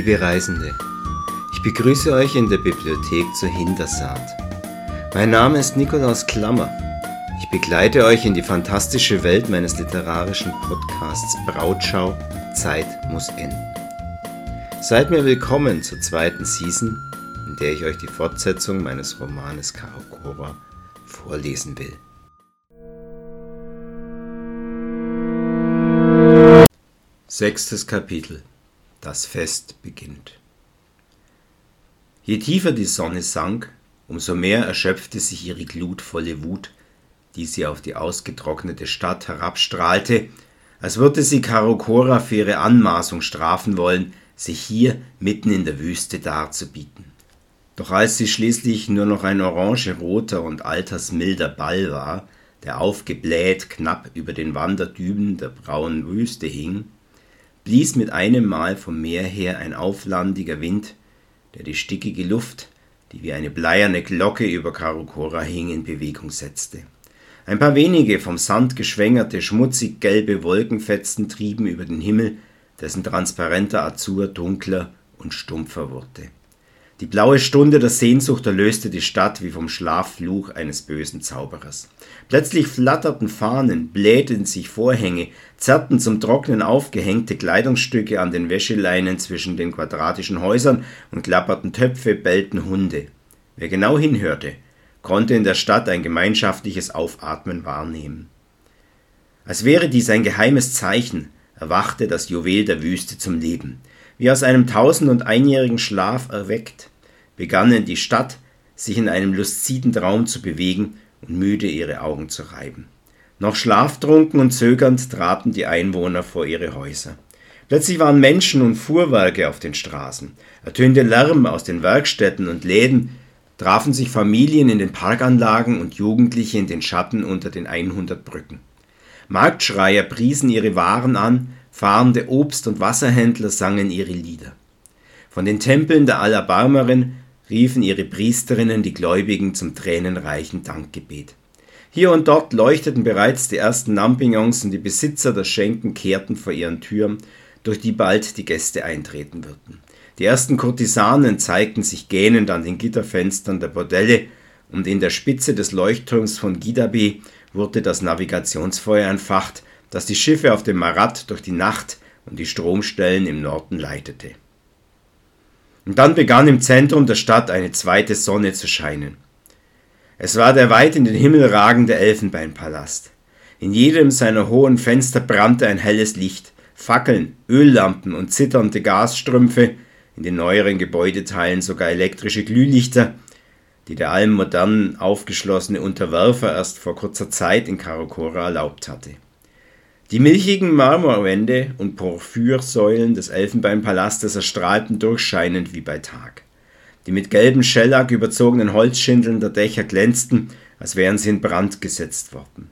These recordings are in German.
Liebe Reisende, ich begrüße euch in der Bibliothek zur Hintersaat. Mein Name ist Nikolaus Klammer. Ich begleite euch in die fantastische Welt meines literarischen Podcasts Brautschau Zeit muss enden. Seid mir willkommen zur zweiten Season, in der ich euch die Fortsetzung meines Romanes Karakora vorlesen will. Sechstes Kapitel das Fest beginnt. Je tiefer die Sonne sank, umso mehr erschöpfte sich ihre glutvolle Wut, die sie auf die ausgetrocknete Stadt herabstrahlte, als würde sie Karokora für ihre Anmaßung strafen wollen, sich hier mitten in der Wüste darzubieten. Doch als sie schließlich nur noch ein orangeroter und altersmilder Ball war, der aufgebläht knapp über den Wanderdüben der braunen Wüste hing, blies mit einem Mal vom Meer her ein auflandiger Wind, der die stickige Luft, die wie eine bleierne Glocke über Karokora hing, in Bewegung setzte. Ein paar wenige vom Sand geschwängerte, schmutzig gelbe Wolkenfetzen trieben über den Himmel, dessen transparenter Azur dunkler und stumpfer wurde. Die blaue Stunde der Sehnsucht erlöste die Stadt wie vom Schlaffluch eines bösen Zauberers. Plötzlich flatterten Fahnen, blähten sich Vorhänge, zerrten zum Trocknen aufgehängte Kleidungsstücke an den Wäscheleinen zwischen den quadratischen Häusern und klapperten Töpfe, bellten Hunde. Wer genau hinhörte, konnte in der Stadt ein gemeinschaftliches Aufatmen wahrnehmen. Als wäre dies ein geheimes Zeichen, erwachte das Juwel der Wüste zum Leben, wie aus einem tausend und einjährigen Schlaf erweckt begannen die Stadt sich in einem luziden Traum zu bewegen und müde ihre Augen zu reiben. Noch schlaftrunken und zögernd traten die Einwohner vor ihre Häuser. Plötzlich waren Menschen und Fuhrwerke auf den Straßen, ertönte Lärm aus den Werkstätten und Läden, trafen sich Familien in den Parkanlagen und Jugendliche in den Schatten unter den 100 Brücken. Marktschreier priesen ihre Waren an, fahrende Obst- und Wasserhändler sangen ihre Lieder. Von den Tempeln der Allerbarmerin riefen ihre Priesterinnen die Gläubigen zum tränenreichen Dankgebet. Hier und dort leuchteten bereits die ersten Lampignons und die Besitzer der Schenken kehrten vor ihren Türen, durch die bald die Gäste eintreten würden. Die ersten Kurtisanen zeigten sich gähnend an den Gitterfenstern der Bordelle, und in der Spitze des Leuchtturms von Gidabe wurde das Navigationsfeuer entfacht, das die Schiffe auf dem Marat durch die Nacht und die Stromstellen im Norden leitete. Und dann begann im Zentrum der Stadt eine zweite Sonne zu scheinen. Es war der weit in den Himmel ragende Elfenbeinpalast. In jedem seiner hohen Fenster brannte ein helles Licht, Fackeln, Öllampen und zitternde Gasstrümpfe, in den neueren Gebäudeteilen sogar elektrische Glühlichter, die der allem modernen aufgeschlossene Unterwerfer erst vor kurzer Zeit in Karakora erlaubt hatte. Die milchigen Marmorwände und Porphyrsäulen des Elfenbeinpalastes erstrahlten durchscheinend wie bei Tag. Die mit gelbem Schellack überzogenen Holzschindeln der Dächer glänzten, als wären sie in Brand gesetzt worden.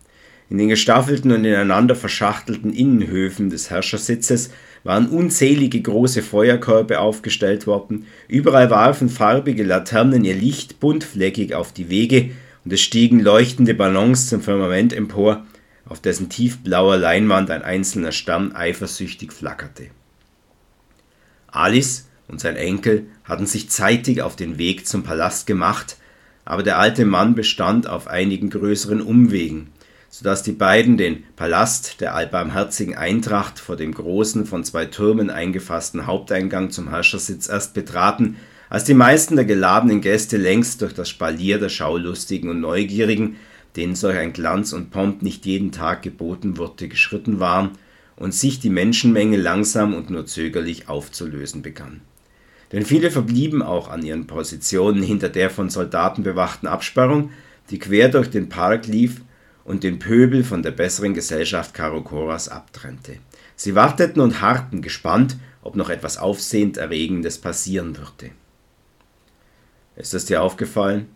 In den gestaffelten und ineinander verschachtelten Innenhöfen des Herrschersitzes waren unzählige große Feuerkörbe aufgestellt worden, überall warfen farbige Laternen ihr Licht buntfleckig auf die Wege, und es stiegen leuchtende Ballons zum Firmament empor, auf dessen tiefblauer Leinwand ein einzelner Stamm eifersüchtig flackerte. Alice und sein Enkel hatten sich zeitig auf den Weg zum Palast gemacht, aber der alte Mann bestand auf einigen größeren Umwegen, so dass die beiden den Palast der allbarmherzigen Eintracht vor dem großen, von zwei Türmen eingefassten Haupteingang zum Herrschersitz erst betraten, als die meisten der geladenen Gäste längst durch das Spalier der Schaulustigen und Neugierigen denen solch ein Glanz und Pomp nicht jeden Tag geboten wurde, geschritten waren und sich die Menschenmenge langsam und nur zögerlich aufzulösen begann. Denn viele verblieben auch an ihren Positionen hinter der von Soldaten bewachten Absperrung, die quer durch den Park lief und den Pöbel von der besseren Gesellschaft Karokoras abtrennte. Sie warteten und harrten gespannt, ob noch etwas Aufsehenderregendes passieren würde. Ist es dir aufgefallen?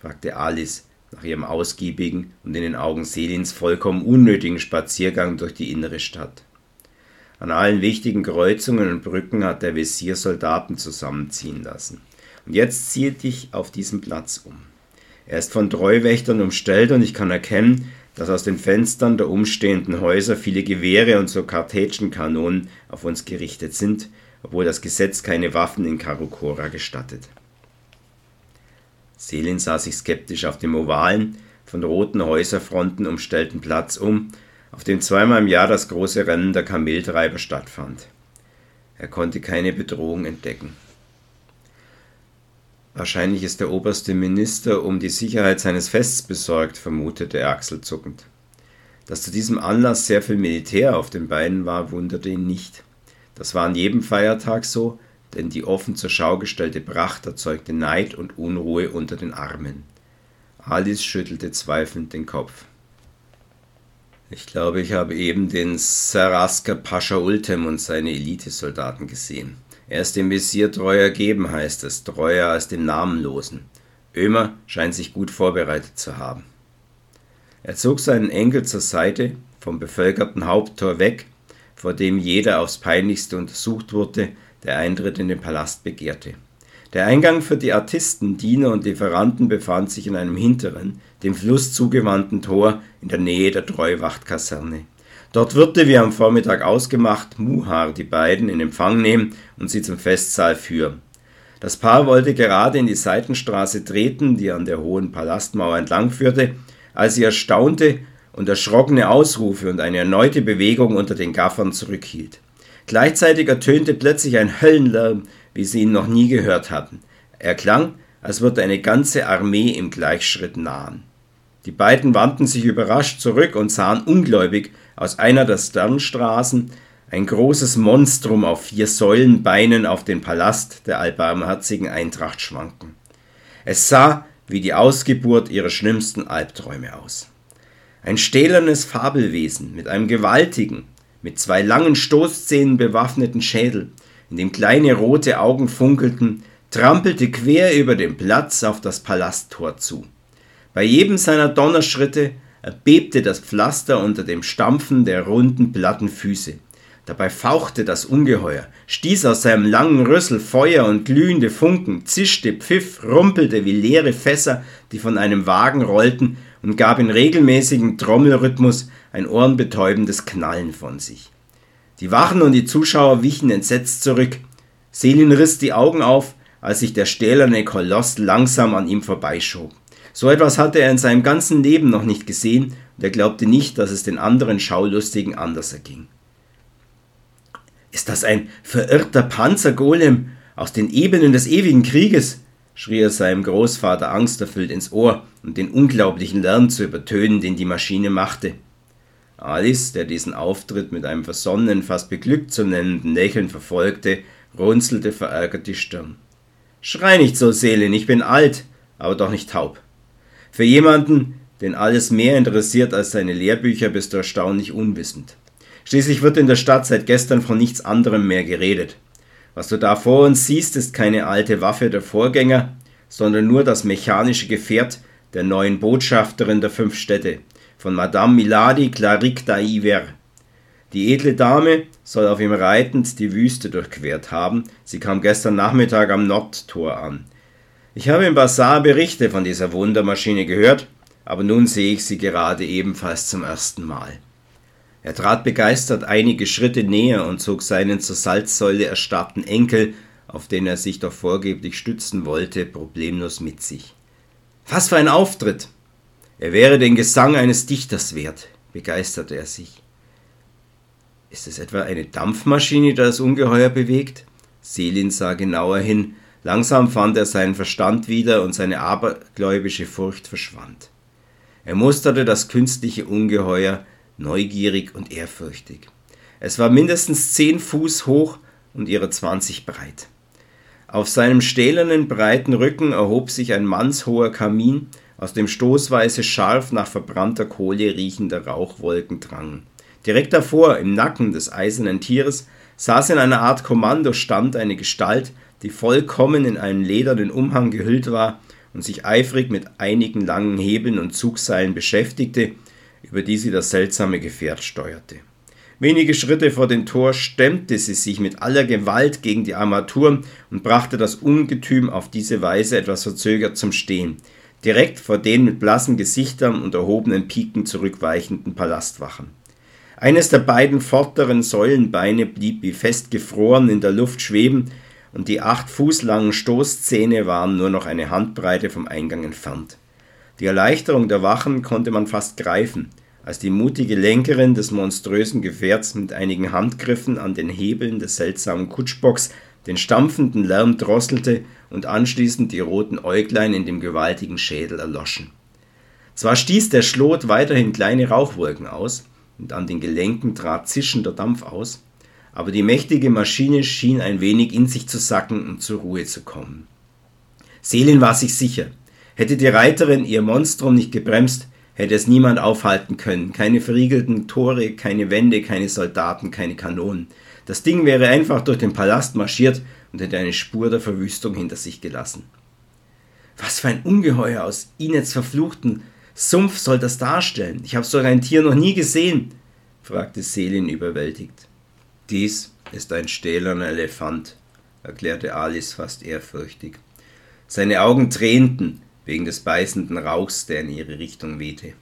fragte Alice, nach ihrem ausgiebigen und in den Augen Selins vollkommen unnötigen Spaziergang durch die innere Stadt. An allen wichtigen Kreuzungen und Brücken hat der Visier Soldaten zusammenziehen lassen. Und jetzt ziehe dich auf diesem Platz um. Er ist von Treuwächtern umstellt und ich kann erkennen, dass aus den Fenstern der umstehenden Häuser viele Gewehre und so Kartätschenkanonen auf uns gerichtet sind obwohl das Gesetz keine Waffen in Karukora gestattet. Selin sah sich skeptisch auf dem ovalen, von roten Häuserfronten umstellten Platz um, auf dem zweimal im Jahr das große Rennen der Kameltreiber stattfand. Er konnte keine Bedrohung entdecken. Wahrscheinlich ist der oberste Minister um die Sicherheit seines Fests besorgt, vermutete er achselzuckend. Dass zu diesem Anlass sehr viel Militär auf den Beinen war, wunderte ihn nicht. Das war an jedem Feiertag so, denn die offen zur Schau gestellte Pracht erzeugte Neid und Unruhe unter den Armen. Alice schüttelte zweifelnd den Kopf. Ich glaube, ich habe eben den Saraska Pascha Ultem und seine Elitesoldaten gesehen. Er ist dem Visier treu ergeben, heißt es, treuer als dem Namenlosen. Ömer scheint sich gut vorbereitet zu haben. Er zog seinen Enkel zur Seite, vom bevölkerten Haupttor weg, vor dem jeder aufs peinlichste untersucht wurde, der Eintritt in den Palast begehrte. Der Eingang für die Artisten, Diener und Lieferanten befand sich in einem hinteren, dem Fluss zugewandten Tor in der Nähe der Treuwachtkaserne. Dort würde, wie am Vormittag ausgemacht, Muhar die beiden in Empfang nehmen und sie zum Festsaal führen. Das Paar wollte gerade in die Seitenstraße treten, die an der hohen Palastmauer entlang führte, als sie erstaunte und erschrockene Ausrufe und eine erneute Bewegung unter den Gaffern zurückhielt. Gleichzeitig ertönte plötzlich ein Höllenlärm, wie sie ihn noch nie gehört hatten. Er klang, als würde eine ganze Armee im Gleichschritt nahen. Die beiden wandten sich überrascht zurück und sahen ungläubig aus einer der Sternstraßen ein großes Monstrum auf vier Säulenbeinen auf den Palast der allbarmherzigen Eintracht schwanken. Es sah wie die Ausgeburt ihrer schlimmsten Albträume aus. Ein stählernes Fabelwesen mit einem gewaltigen, mit zwei langen Stoßzähnen bewaffneten Schädel, in dem kleine rote Augen funkelten, trampelte quer über den Platz auf das Palasttor zu. Bei jedem seiner Donnerschritte erbebte das Pflaster unter dem Stampfen der runden, platten Füße. Dabei fauchte das Ungeheuer, stieß aus seinem langen Rüssel Feuer und glühende Funken, zischte, pfiff, rumpelte wie leere Fässer, die von einem Wagen rollten, und gab in regelmäßigem Trommelrhythmus ein ohrenbetäubendes Knallen von sich. Die Wachen und die Zuschauer wichen entsetzt zurück. Selin riss die Augen auf, als sich der stählerne Koloss langsam an ihm vorbeischob. So etwas hatte er in seinem ganzen Leben noch nicht gesehen und er glaubte nicht, dass es den anderen Schaulustigen anders erging. Ist das ein verirrter Panzergolem aus den Ebenen des ewigen Krieges? Schrie er seinem Großvater angsterfüllt ins Ohr, um den unglaublichen Lärm zu übertönen, den die Maschine machte. Alice, der diesen Auftritt mit einem versonnenen, fast beglückt zu nennenden Lächeln verfolgte, runzelte verärgert die Stirn. Schrei nicht so, Seelen, ich bin alt, aber doch nicht taub. Für jemanden, den alles mehr interessiert als seine Lehrbücher, bist du erstaunlich unwissend. Schließlich wird in der Stadt seit gestern von nichts anderem mehr geredet. Was du da vor uns siehst, ist keine alte Waffe der Vorgänger, sondern nur das mechanische Gefährt der neuen Botschafterin der fünf Städte, von Madame Milady Claric d'Aiver. Die edle Dame soll auf ihm reitend die Wüste durchquert haben. Sie kam gestern Nachmittag am Nordtor an. Ich habe im Bazar Berichte von dieser Wundermaschine gehört, aber nun sehe ich sie gerade ebenfalls zum ersten Mal. Er trat begeistert einige Schritte näher und zog seinen zur Salzsäule erstarrten Enkel, auf den er sich doch vorgeblich stützen wollte, problemlos mit sich. Was für ein Auftritt! Er wäre den Gesang eines Dichters wert, begeisterte er sich. Ist es etwa eine Dampfmaschine, die das Ungeheuer bewegt? Selin sah genauer hin. Langsam fand er seinen Verstand wieder und seine abergläubische Furcht verschwand. Er musterte das künstliche Ungeheuer neugierig und ehrfürchtig. Es war mindestens zehn Fuß hoch und ihre zwanzig breit. Auf seinem stählernen breiten Rücken erhob sich ein mannshoher Kamin, aus dem stoßweise scharf nach verbrannter Kohle riechende Rauchwolken drangen. Direkt davor, im Nacken des eisernen Tieres, saß in einer Art Kommandostand eine Gestalt, die vollkommen in einen ledernen Umhang gehüllt war und sich eifrig mit einigen langen Hebeln und Zugseilen beschäftigte, über die sie das seltsame Gefährt steuerte. Wenige Schritte vor dem Tor stemmte sie sich mit aller Gewalt gegen die Armaturen und brachte das Ungetüm auf diese Weise etwas verzögert zum Stehen direkt vor den mit blassen Gesichtern und erhobenen Piken zurückweichenden Palastwachen. Eines der beiden vorderen Säulenbeine blieb wie festgefroren in der Luft schweben, und die acht Fuß langen Stoßzähne waren nur noch eine Handbreite vom Eingang entfernt. Die Erleichterung der Wachen konnte man fast greifen, als die mutige Lenkerin des monströsen Gefährts mit einigen Handgriffen an den Hebeln des seltsamen Kutschbocks den stampfenden Lärm drosselte und anschließend die roten Äuglein in dem gewaltigen Schädel erloschen. Zwar stieß der Schlot weiterhin kleine Rauchwolken aus, und an den Gelenken trat zischender Dampf aus, aber die mächtige Maschine schien ein wenig in sich zu sacken und zur Ruhe zu kommen. Selin war sich sicher, hätte die Reiterin ihr Monstrum nicht gebremst, hätte es niemand aufhalten können, keine verriegelten Tore, keine Wände, keine Soldaten, keine Kanonen. Das Ding wäre einfach durch den Palast marschiert und hätte eine Spur der Verwüstung hinter sich gelassen. Was für ein Ungeheuer aus Inets verfluchten Sumpf soll das darstellen? Ich habe so ein Tier noch nie gesehen, fragte Selin überwältigt. Dies ist ein stählerner Elefant, erklärte Alice fast ehrfürchtig. Seine Augen tränten wegen des beißenden Rauchs, der in ihre Richtung wehte.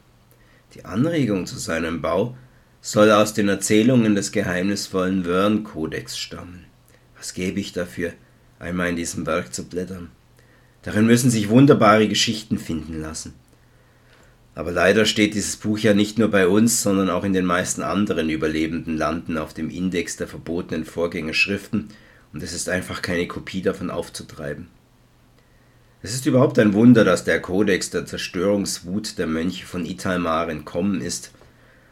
Die Anregung zu seinem Bau soll aus den Erzählungen des geheimnisvollen Wern-Kodex stammen. Was gäbe ich dafür, einmal in diesem Werk zu blättern? Darin müssen sich wunderbare Geschichten finden lassen. Aber leider steht dieses Buch ja nicht nur bei uns, sondern auch in den meisten anderen überlebenden Landen auf dem Index der verbotenen Vorgängerschriften und es ist einfach keine Kopie davon aufzutreiben. Es ist überhaupt ein Wunder, dass der Kodex der Zerstörungswut der Mönche von Italmar entkommen ist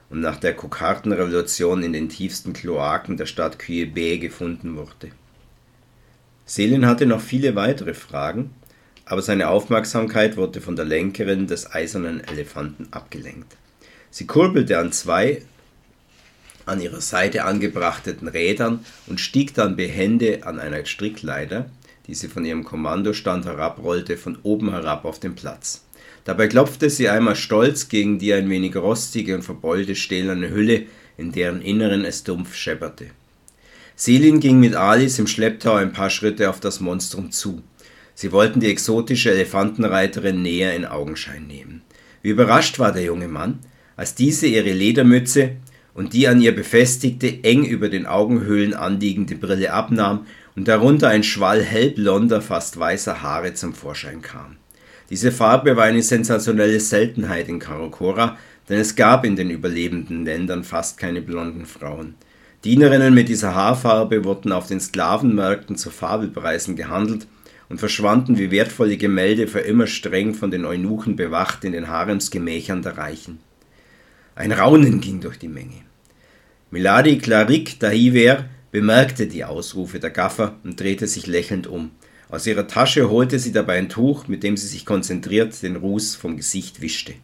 und nach der Kokartenrevolution in den tiefsten Kloaken der Stadt Kyebe gefunden wurde. Selin hatte noch viele weitere Fragen, aber seine Aufmerksamkeit wurde von der Lenkerin des eisernen Elefanten abgelenkt. Sie kurbelte an zwei an ihrer Seite angebrachten Rädern und stieg dann behende an einer Strickleiter, die sie von ihrem Kommandostand herabrollte, von oben herab auf den Platz. Dabei klopfte sie einmal stolz gegen die ein wenig rostige und verbeulte stählerne Hülle, in deren Inneren es dumpf schepperte. Selin ging mit Alice im Schlepptau ein paar Schritte auf das Monstrum zu. Sie wollten die exotische Elefantenreiterin näher in Augenschein nehmen. Wie überrascht war der junge Mann, als diese ihre Ledermütze und die an ihr befestigte, eng über den Augenhöhlen anliegende Brille abnahm und darunter ein Schwall hellblonder, fast weißer Haare zum Vorschein kam. Diese Farbe war eine sensationelle Seltenheit in Karakora, denn es gab in den überlebenden Ländern fast keine blonden Frauen. Dienerinnen mit dieser Haarfarbe wurden auf den Sklavenmärkten zu Fabelpreisen gehandelt und verschwanden wie wertvolle Gemälde für immer streng von den Eunuchen bewacht in den Haremsgemächern der Reichen. Ein Raunen ging durch die Menge. Miladi Claric Dahiver bemerkte die Ausrufe der Gaffer und drehte sich lächelnd um. Aus ihrer Tasche holte sie dabei ein Tuch, mit dem sie sich konzentriert den Ruß vom Gesicht wischte.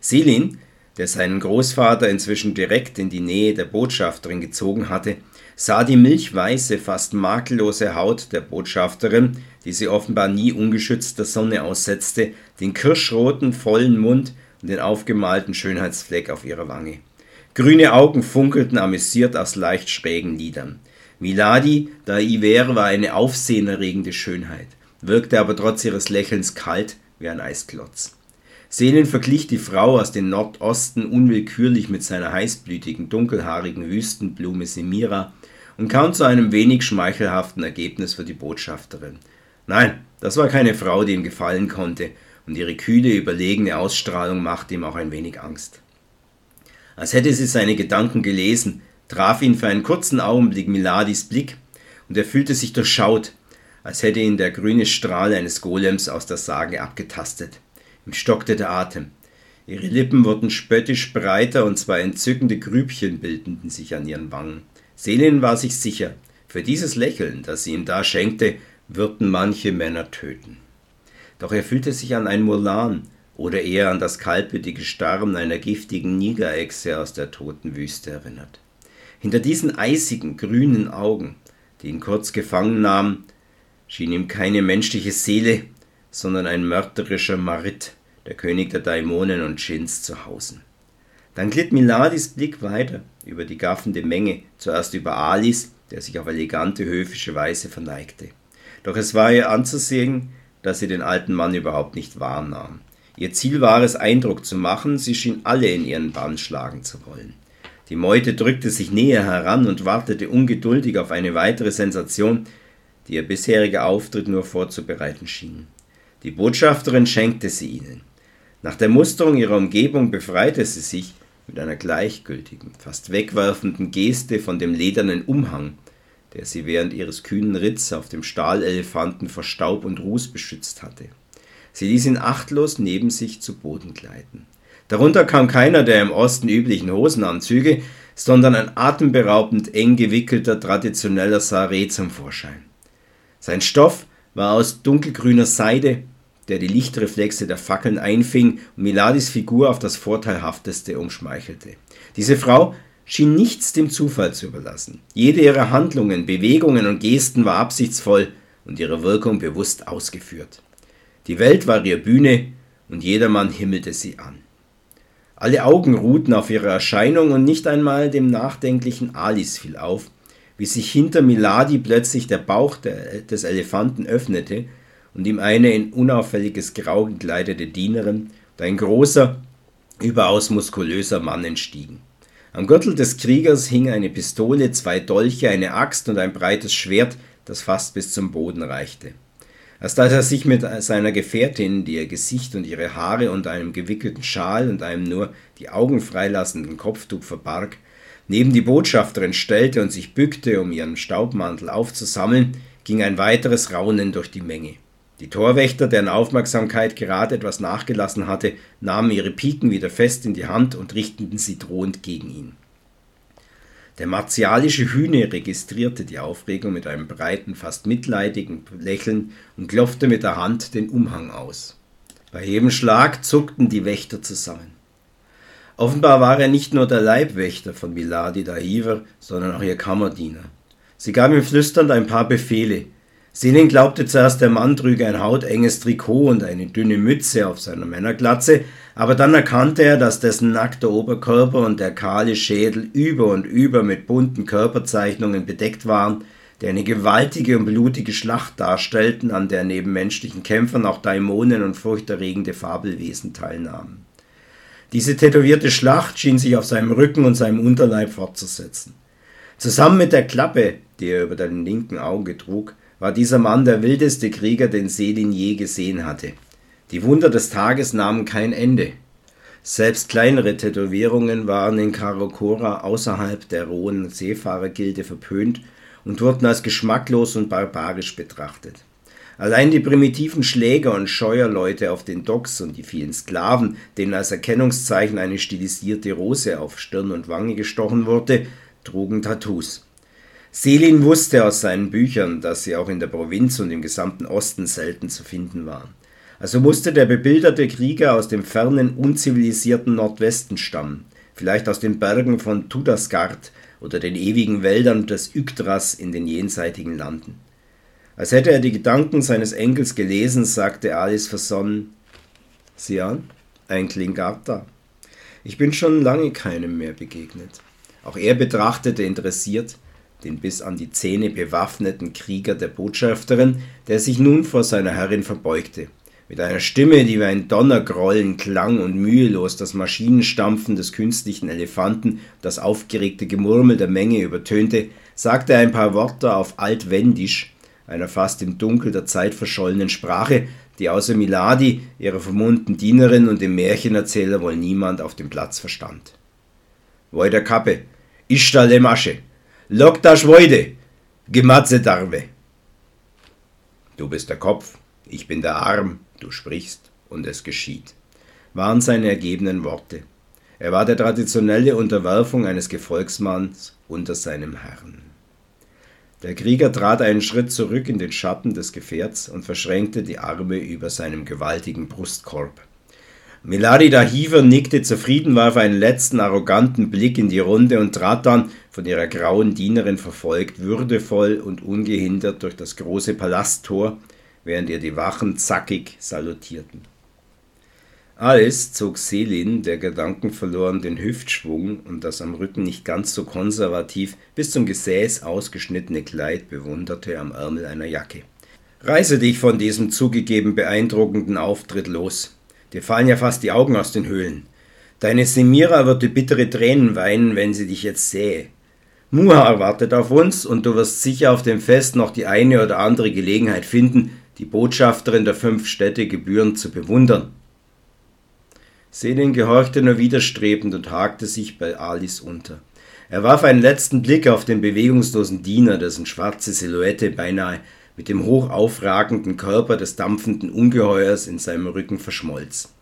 Selin, der seinen Großvater inzwischen direkt in die Nähe der Botschafterin gezogen hatte, sah die milchweiße, fast makellose Haut der Botschafterin, die sie offenbar nie ungeschützt der Sonne aussetzte, den kirschroten, vollen Mund und den aufgemalten Schönheitsfleck auf ihrer Wange. Grüne Augen funkelten amüsiert aus leicht schrägen Lidern. Miladi da Iver war eine aufsehenerregende Schönheit, wirkte aber trotz ihres Lächelns kalt wie ein Eisklotz. Sehnen verglich die Frau aus dem Nordosten unwillkürlich mit seiner heißblütigen, dunkelhaarigen Wüstenblume Semira und kam zu einem wenig schmeichelhaften Ergebnis für die Botschafterin. Nein, das war keine Frau, die ihm gefallen konnte, und ihre kühle, überlegene Ausstrahlung machte ihm auch ein wenig Angst. Als hätte sie seine Gedanken gelesen, traf ihn für einen kurzen Augenblick Miladis Blick, und er fühlte sich durchschaut, als hätte ihn der grüne Strahl eines Golems aus der Sage abgetastet. Ihm stockte der Atem. Ihre Lippen wurden spöttisch breiter und zwei entzückende Grübchen bildeten sich an ihren Wangen. Selin war sich sicher, für dieses Lächeln, das sie ihm da schenkte, würden manche Männer töten. Doch er fühlte sich an ein Mulan oder eher an das kaltblütige Starren einer giftigen Nigerechse aus der toten Wüste erinnert. Hinter diesen eisigen, grünen Augen, die ihn kurz gefangen nahmen, schien ihm keine menschliche Seele, sondern ein mörderischer Marit, der König der Daimonen und Djinns, zu hausen. Dann glitt Miladis Blick weiter über die gaffende Menge, zuerst über Alice, der sich auf elegante, höfische Weise verneigte. Doch es war ihr anzusehen, dass sie den alten Mann überhaupt nicht wahrnahm. Ihr Ziel war es, Eindruck zu machen, sie schien alle in ihren Bann schlagen zu wollen. Die Meute drückte sich näher heran und wartete ungeduldig auf eine weitere Sensation, die ihr bisheriger Auftritt nur vorzubereiten schien. Die Botschafterin schenkte sie ihnen. Nach der Musterung ihrer Umgebung befreite sie sich mit einer gleichgültigen, fast wegwerfenden Geste von dem ledernen Umhang, der sie während ihres kühnen Ritts auf dem Stahlelefanten vor Staub und Ruß beschützt hatte. Sie ließ ihn achtlos neben sich zu Boden gleiten. Darunter kam keiner der im Osten üblichen Hosenanzüge, sondern ein atemberaubend eng gewickelter traditioneller Saree zum Vorschein. Sein Stoff war aus dunkelgrüner Seide, der die Lichtreflexe der Fackeln einfing und Miladis Figur auf das Vorteilhafteste umschmeichelte. Diese Frau schien nichts dem Zufall zu überlassen. Jede ihrer Handlungen, Bewegungen und Gesten war absichtsvoll und ihre Wirkung bewusst ausgeführt. Die Welt war ihre Bühne und jedermann himmelte sie an. Alle Augen ruhten auf ihre Erscheinung und nicht einmal dem nachdenklichen Alice fiel auf, wie sich hinter Miladi plötzlich der Bauch des Elefanten öffnete und ihm eine in unauffälliges Grau gekleidete Dienerin und ein großer, überaus muskulöser Mann entstiegen. Am Gürtel des Kriegers hing eine Pistole, zwei Dolche, eine Axt und ein breites Schwert, das fast bis zum Boden reichte. Erst als er sich mit seiner Gefährtin, die ihr Gesicht und ihre Haare unter einem gewickelten Schal und einem nur die Augen freilassenden Kopftuch verbarg, neben die Botschafterin stellte und sich bückte, um ihren Staubmantel aufzusammeln, ging ein weiteres Raunen durch die Menge. Die Torwächter, deren Aufmerksamkeit gerade etwas nachgelassen hatte, nahmen ihre Piken wieder fest in die Hand und richteten sie drohend gegen ihn. Der martialische Hühne registrierte die Aufregung mit einem breiten, fast mitleidigen Lächeln und klopfte mit der Hand den Umhang aus. Bei jedem Schlag zuckten die Wächter zusammen. Offenbar war er nicht nur der Leibwächter von Miladi Dahiver, sondern auch ihr Kammerdiener. Sie gab ihm flüsternd ein paar Befehle, Selin glaubte zuerst, der Mann trüge ein hautenges Trikot und eine dünne Mütze auf seiner Männerglatze, aber dann erkannte er, dass dessen nackter Oberkörper und der kahle Schädel über und über mit bunten Körperzeichnungen bedeckt waren, die eine gewaltige und blutige Schlacht darstellten, an der neben menschlichen Kämpfern auch Daimonen und furchterregende Fabelwesen teilnahmen. Diese tätowierte Schlacht schien sich auf seinem Rücken und seinem Unterleib fortzusetzen. Zusammen mit der Klappe, die er über den linken Auge trug, war dieser Mann der wildeste Krieger, den Selin je gesehen hatte. Die Wunder des Tages nahmen kein Ende. Selbst kleinere Tätowierungen waren in Karakora außerhalb der rohen Seefahrergilde verpönt und wurden als geschmacklos und barbarisch betrachtet. Allein die primitiven Schläger und Scheuerleute auf den Docks und die vielen Sklaven, denen als Erkennungszeichen eine stilisierte Rose auf Stirn und Wange gestochen wurde, trugen Tattoos. Selin wusste aus seinen Büchern, dass sie auch in der Provinz und im gesamten Osten selten zu finden waren. Also musste der bebilderte Krieger aus dem fernen, unzivilisierten Nordwesten stammen, vielleicht aus den Bergen von Tudasgard oder den ewigen Wäldern des Yggdras in den jenseitigen Landen. Als hätte er die Gedanken seines Enkels gelesen, sagte Alice versonnen: Sieh an, ein Klingarta. Ich bin schon lange keinem mehr begegnet. Auch er betrachtete interessiert, den bis an die Zähne bewaffneten Krieger der Botschafterin, der sich nun vor seiner Herrin verbeugte. Mit einer Stimme, die wie ein Donnergrollen klang und mühelos das Maschinenstampfen des künstlichen Elefanten, das aufgeregte Gemurmel der Menge übertönte, sagte er ein paar Worte auf Altwendisch, einer fast im Dunkel der Zeit verschollenen Sprache, die außer Miladi, ihrer vermummten Dienerin und dem Märchenerzähler wohl niemand auf dem Platz verstand. Wojder Kappe, Ishta Lemasche, Lokta Schwoide, Gematze Darbe. Du bist der Kopf, ich bin der Arm, du sprichst und es geschieht, waren seine ergebenen Worte. Er war der traditionelle Unterwerfung eines Gefolgsmanns unter seinem Herrn. Der Krieger trat einen Schritt zurück in den Schatten des Gefährts und verschränkte die Arme über seinem gewaltigen Brustkorb. Melarida Hiever nickte zufrieden, warf einen letzten arroganten Blick in die Runde und trat dann, von ihrer grauen Dienerin verfolgt, würdevoll und ungehindert durch das große Palasttor, während ihr die Wachen zackig salutierten. Alice zog Selin, der Gedanken verloren, den Hüftschwung und das am Rücken nicht ganz so konservativ bis zum Gesäß ausgeschnittene Kleid bewunderte am Ärmel einer Jacke. Reiße dich von diesem zugegeben beeindruckenden Auftritt los. Dir fallen ja fast die Augen aus den Höhlen. Deine Semira würde bittere Tränen weinen, wenn sie dich jetzt sähe. Muhar wartet auf uns und du wirst sicher auf dem Fest noch die eine oder andere Gelegenheit finden, die Botschafterin der fünf Städte gebührend zu bewundern. Selin gehorchte nur widerstrebend und hakte sich bei Alice unter. Er warf einen letzten Blick auf den bewegungslosen Diener, dessen schwarze Silhouette beinahe mit dem hoch aufragenden Körper des dampfenden Ungeheuers in seinem Rücken verschmolz.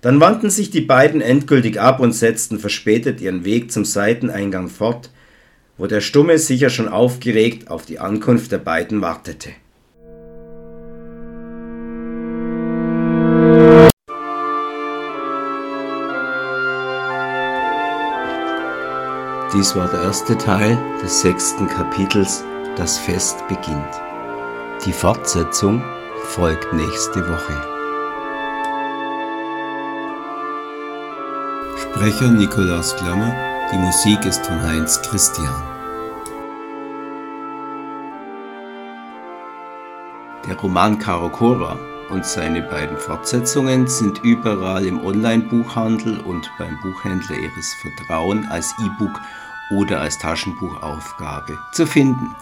Dann wandten sich die beiden endgültig ab und setzten verspätet ihren Weg zum Seiteneingang fort, wo der Stumme sicher schon aufgeregt auf die Ankunft der beiden wartete. Dies war der erste Teil des sechsten Kapitels Das Fest beginnt. Die Fortsetzung folgt nächste Woche. Sprecher Nikolaus Klammer, die Musik ist von Heinz Christian. Der Roman Karokora und seine beiden Fortsetzungen sind überall im Online-Buchhandel und beim Buchhändler Ihres Vertrauens als E-Book oder als Taschenbuchaufgabe zu finden.